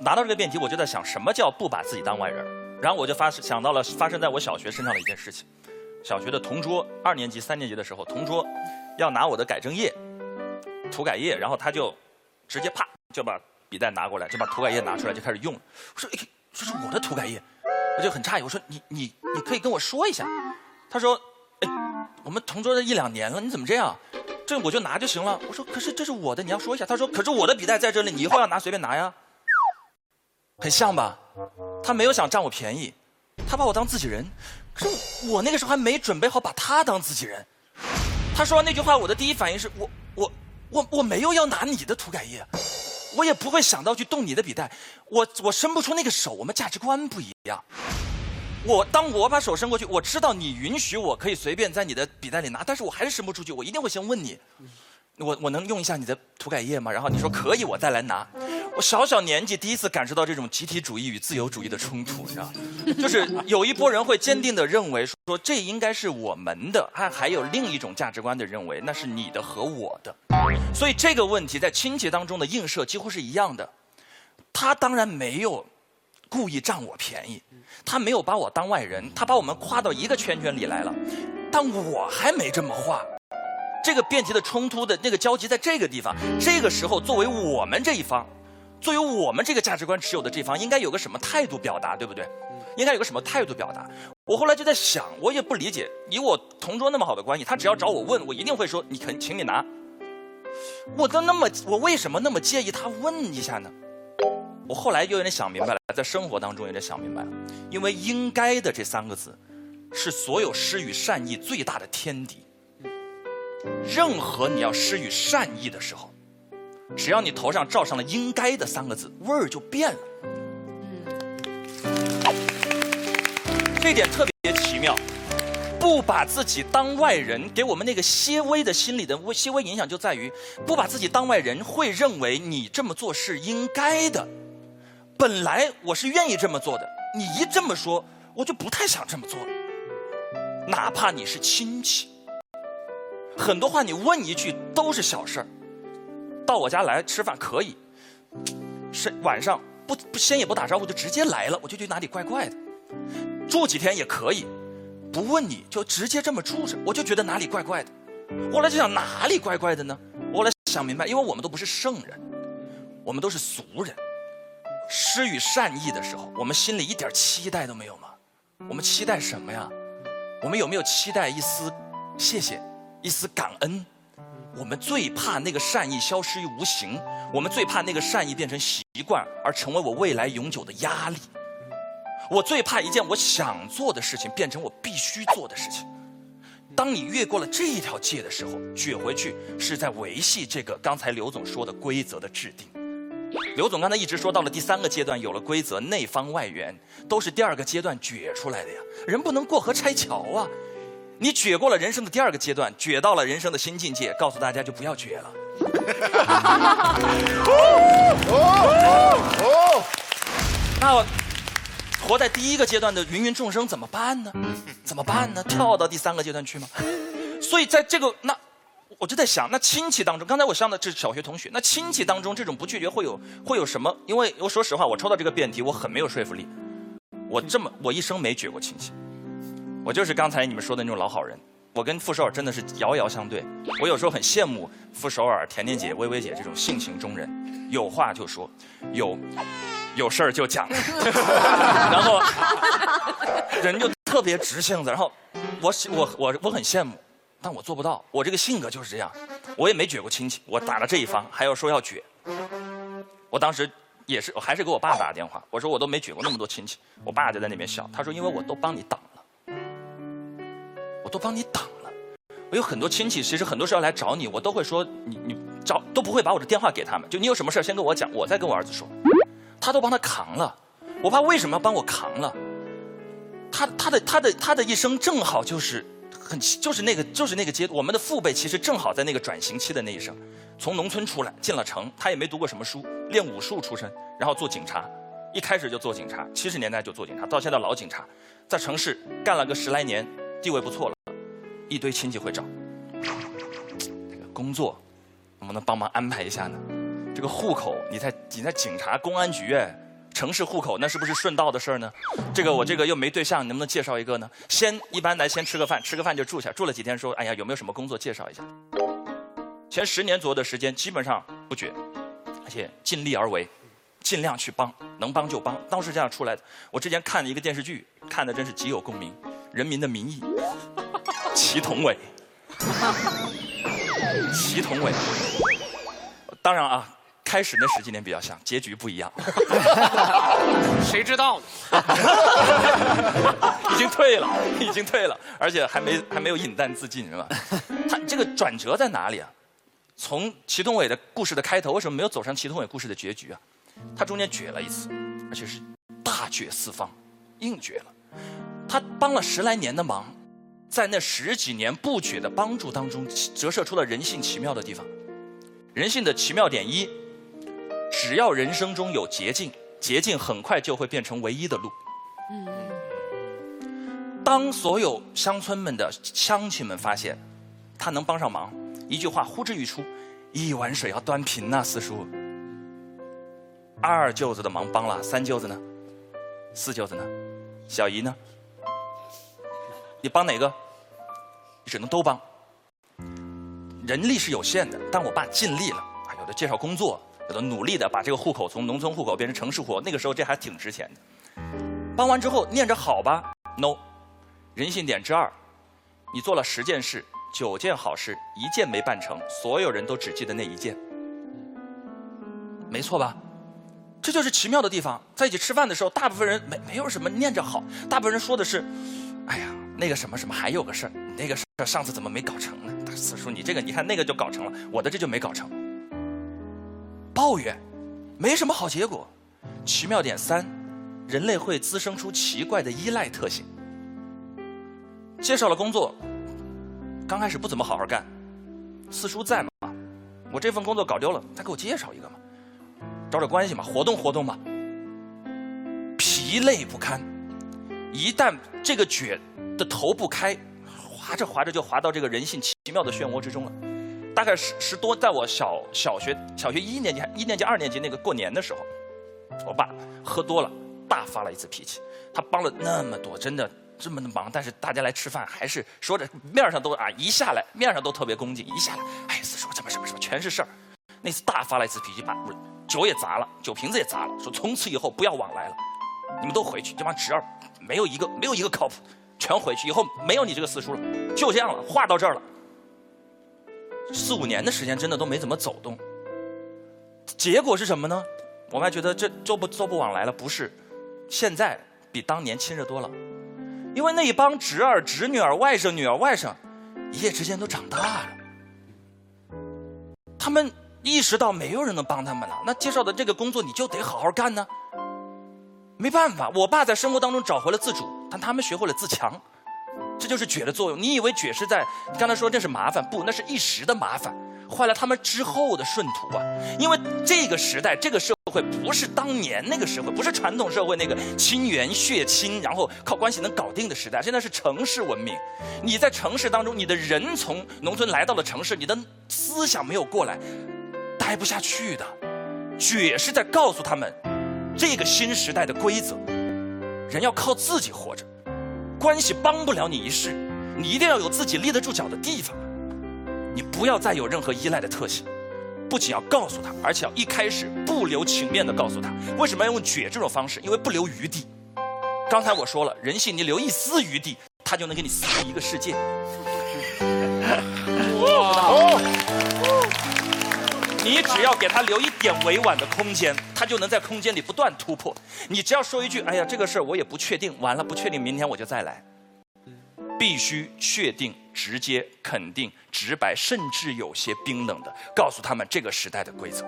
拿到这个辩题，我就在想，什么叫不把自己当外人？然后我就发想到了发生在我小学身上的一件事情。小学的同桌，二年级、三年级的时候，同桌要拿我的改正液、涂改液，然后他就直接啪就把笔袋拿过来，就把涂改液拿出来就开始用。我说：“，这是我的涂改液。”我就很诧异，我说：“你你你可以跟我说一下。”他说：“哎，我们同桌的一两年了，你怎么这样？这我就拿就行了。”我说：“可是这是我的，你要说一下。”他说：“可是我的笔袋在这里，你以后要拿随便拿呀。”很像吧？他没有想占我便宜，他把我当自己人。可是我那个时候还没准备好把他当自己人。他说完那句话，我的第一反应是我我我我没有要拿你的涂改液，我也不会想到去动你的笔袋，我我伸不出那个手，我们价值观不一样。我当我把手伸过去，我知道你允许我可以随便在你的笔袋里拿，但是我还是伸不出去，我一定会先问你，我我能用一下你的涂改液吗？然后你说可以，我再来拿。我小小年纪第一次感受到这种集体主义与自由主义的冲突，你知道吗就是有一波人会坚定地认为说这应该是我们的，还还有另一种价值观的认为那是你的和我的。所以这个问题在亲戚当中的映射几乎是一样的。他当然没有故意占我便宜，他没有把我当外人，他把我们跨到一个圈圈里来了，但我还没这么画。这个辩题的冲突的那个交集在这个地方，这个时候作为我们这一方。作为我们这个价值观持有的这方，应该有个什么态度表达，对不对？应该有个什么态度表达？我后来就在想，我也不理解，以我同桌那么好的关系，他只要找我问，我一定会说，你肯，请你拿。我都那么，我为什么那么介意他问一下呢？我后来又有点想明白了，在生活当中有点想明白了，因为“应该”的这三个字，是所有施与善意最大的天敌。任何你要施予善意的时候。只要你头上罩上了“应该”的三个字，味儿就变了。嗯这点特别奇妙，不把自己当外人，给我们那个些微的心理的微些微影响就在于，不把自己当外人，会认为你这么做是应该的。本来我是愿意这么做的，你一这么说，我就不太想这么做了。哪怕你是亲戚，很多话你问一句都是小事儿。到我家来吃饭可以，是晚上不不先也不打招呼就直接来了，我就觉得哪里怪怪的。住几天也可以，不问你就直接这么住着，我就觉得哪里怪怪的。后来就想哪里怪怪的呢？后来想明白，因为我们都不是圣人，我们都是俗人。施与善意的时候，我们心里一点期待都没有吗？我们期待什么呀？我们有没有期待一丝谢谢，一丝感恩？我们最怕那个善意消失于无形，我们最怕那个善意变成习惯而成为我未来永久的压力。我最怕一件我想做的事情变成我必须做的事情。当你越过了这一条界的时候，撅回去是在维系这个刚才刘总说的规则的制定。刘总刚才一直说到了第三个阶段，有了规则，内方外圆都是第二个阶段撅出来的呀。人不能过河拆桥啊。你撅过了人生的第二个阶段，撅到了人生的新境界，告诉大家就不要撅了。哦哦哦那活在第一个阶段的芸芸众生怎么办呢？怎么办呢？跳到第三个阶段去吗？所以在这个那，我就在想，那亲戚当中，刚才我上的这是小学同学，那亲戚当中这种不拒绝会有会有什么？因为我说实话，我抽到这个辩题，我很没有说服力。我这么我一生没撅过亲戚。我就是刚才你们说的那种老好人，我跟傅首尔真的是遥遥相对。我有时候很羡慕傅首尔、甜甜姐、薇薇姐这种性情中人，有话就说，有有事儿就讲，然后人就特别直性子。然后我我我我很羡慕，但我做不到。我这个性格就是这样，我也没撅过亲戚。我打了这一方，还要说要撅。我当时也是，我还是给我爸打了电话，我说我都没撅过那么多亲戚。我爸就在那边笑，他说因为我都帮你挡。我都帮你挡了，我有很多亲戚，其实很多时候来找你，我都会说你你找都不会把我的电话给他们，就你有什么事先跟我讲，我再跟我儿子说，他都帮他扛了。我爸为什么要帮我扛了？他他的他的他的一生正好就是很就是那个就是那个阶，我们的父辈其实正好在那个转型期的那一生，从农村出来进了城，他也没读过什么书，练武术出身，然后做警察，一开始就做警察，七十年代就做警察，到现在老警察，在城市干了个十来年，地位不错了。一堆亲戚会找，这个工作能不能帮忙安排一下呢？这个户口你在你在警察公安局，城市户口，那是不是顺道的事儿呢？这个我这个又没对象，你能不能介绍一个呢？先一般来先吃个饭，吃个饭就住下，住了几天说，哎呀，有没有什么工作介绍一下？前十年左右的时间，基本上不绝，而且尽力而为，尽量去帮，能帮就帮，当时这样出来的。我之前看了一个电视剧，看的真是极有共鸣，《人民的名义》，祁同伟，祁同伟。当然啊，开始那十几年比较像，结局不一样。谁知道呢？已经退了，已经退了，而且还没还没有饮弹自尽，是吧？他这个转折在哪里啊？从祁同伟的故事的开头，为什么没有走上祁同伟故事的结局啊？他中间绝了一次，而且是大绝四方，硬绝了。他帮了十来年的忙，在那十几年不绝的帮助当中，折射出了人性奇妙的地方。人性的奇妙点一：只要人生中有捷径，捷径很快就会变成唯一的路。嗯当所有乡村们的乡亲们发现他能帮上忙。一句话呼之欲出，一碗水要端平呐，四叔。二舅子的忙帮了，三舅子呢？四舅子呢？小姨呢？你帮哪个？你只能都帮。人力是有限的，但我爸尽力了啊！有的介绍工作，有的努力的把这个户口从农村户口变成城市户口。那个时候这还挺值钱的。帮完之后念着好吧？No，人性点之二，你做了十件事。九件好事，一件没办成，所有人都只记得那一件，没错吧？这就是奇妙的地方。在一起吃饭的时候，大部分人没没有什么念着好，大部分人说的是：“哎呀，那个什么什么还有个事儿，那个事儿上次怎么没搞成呢？”四叔，你这个你看那个就搞成了，我的这就没搞成。抱怨，没什么好结果。奇妙点三，人类会滋生出奇怪的依赖特性。介绍了工作。刚开始不怎么好好干，四叔在吗？我这份工作搞丢了，再给我介绍一个嘛，找找关系嘛，活动活动嘛。疲累不堪，一旦这个卷的头不开，滑着滑着就滑到这个人性奇妙的漩涡之中了。大概十十多，在我小小学小学一年级、一年级、二年级那个过年的时候，我爸喝多了，大发了一次脾气。他帮了那么多，真的。这么的忙，但是大家来吃饭还是说着面上都啊一下来面上都特别恭敬，一下来哎四叔怎么什么什么全是事儿。那次大发了一次脾气，把酒也砸了，酒瓶子也砸了，说从此以后不要往来了，你们都回去，这帮侄儿没有一个没有一个靠谱，全回去，以后没有你这个四叔了，就这样了，话到这儿了。四五年的时间真的都没怎么走动，结果是什么呢？我们还觉得这做不做不往来了，不是，现在比当年亲热多了。因为那一帮侄儿、侄女儿、外甥女儿、外甥，一夜之间都长大了。他们意识到没有人能帮他们了，那介绍的这个工作你就得好好干呢。没办法，我爸在生活当中找回了自主，但他们学会了自强，这就是觉的作用。你以为觉是在刚才说这是麻烦，不，那是一时的麻烦。换了他们之后的顺途啊！因为这个时代，这个社会不是当年那个社会，不是传统社会那个亲缘血亲，然后靠关系能搞定的时代。现在是城市文明，你在城市当中，你的人从农村来到了城市，你的思想没有过来，待不下去的。绝是在告诉他们，这个新时代的规则，人要靠自己活着，关系帮不了你一世，你一定要有自己立得住脚的地方。你不要再有任何依赖的特性，不仅要告诉他，而且要一开始不留情面的告诉他。为什么要用绝这种方式？因为不留余地。刚才我说了，人性你留一丝余地，他就能给你撕出一个世界。哇！你只要给他留一点委婉的空间，他就能在空间里不断突破。你只要说一句：“哎呀，这个事儿我也不确定。”完了，不确定，明天我就再来。必须确定、直接、肯定、直白，甚至有些冰冷的告诉他们这个时代的规则。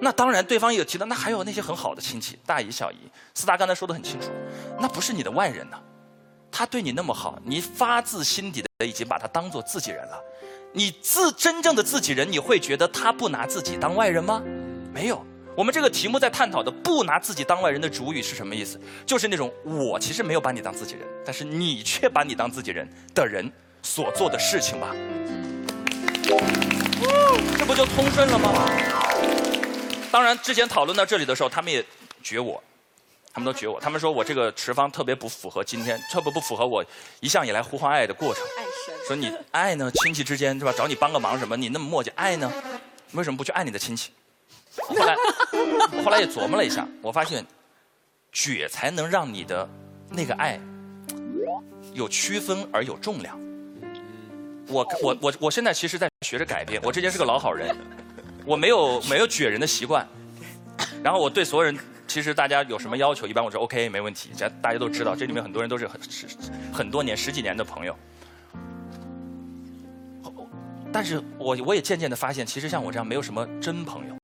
那当然，对方也提到，那还有那些很好的亲戚，大姨、小姨。四大刚才说的很清楚，那不是你的外人呢。他对你那么好，你发自心底的已经把他当做自己人了。你自真正的自己人，你会觉得他不拿自己当外人吗？没有。我们这个题目在探讨的不拿自己当外人的主语是什么意思？就是那种我其实没有把你当自己人，但是你却把你当自己人的人所做的事情吧。这不就通顺了吗？当然，之前讨论到这里的时候，他们也觉我，他们都觉我，他们说我这个持方特别不符合今天，特别不符合我一向以来呼唤爱的过程。爱神。说你爱呢，亲戚之间是吧？找你帮个忙什么？你那么磨叽，爱呢？为什么不去爱你的亲戚？后来，后来也琢磨了一下，我发现，觉才能让你的那个爱有区分而有重量。我我我我现在其实在学着改变，我之前是个老好人，我没有没有撅人的习惯，然后我对所有人，其实大家有什么要求，一般我说 OK 没问题，这大家都知道，这里面很多人都是很十很多年十几年的朋友。但是我我也渐渐的发现，其实像我这样没有什么真朋友，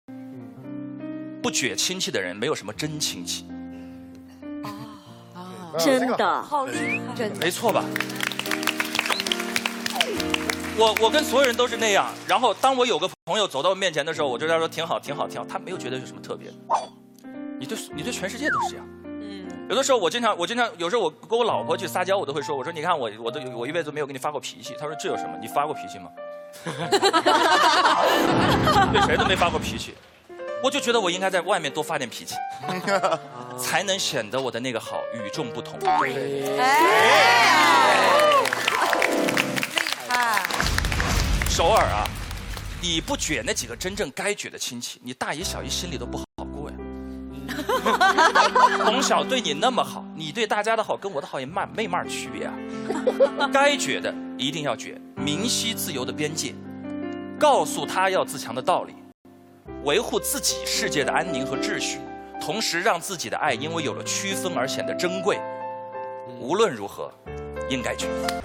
不撅亲戚的人没有什么真亲戚，真的，好厉害！真的。没错吧？我我跟所有人都是那样，然后当我有个朋友走到我面前的时候，我就跟他说挺好挺好挺好，他没有觉得有什么特别的。你对你对全世界都是这样。嗯，有的时候我经常我经常有时候我跟我老婆去撒娇，我都会说我说你看我我都我一辈子没有给你发过脾气。她说这有什么？你发过脾气吗？对谁都没发过脾气，我就觉得我应该在外面多发点脾气，才能显得我的那个好与众不同。对，厉害！首尔啊，你不撅那几个真正该撅的亲戚，你大姨小姨心里都不好。从小对你那么好，你对大家的好跟我的好也嘛没嘛区别啊。该觉的一定要觉，明晰自由的边界，告诉他要自强的道理，维护自己世界的安宁和秩序，同时让自己的爱因为有了区分而显得珍贵。无论如何，应该撅。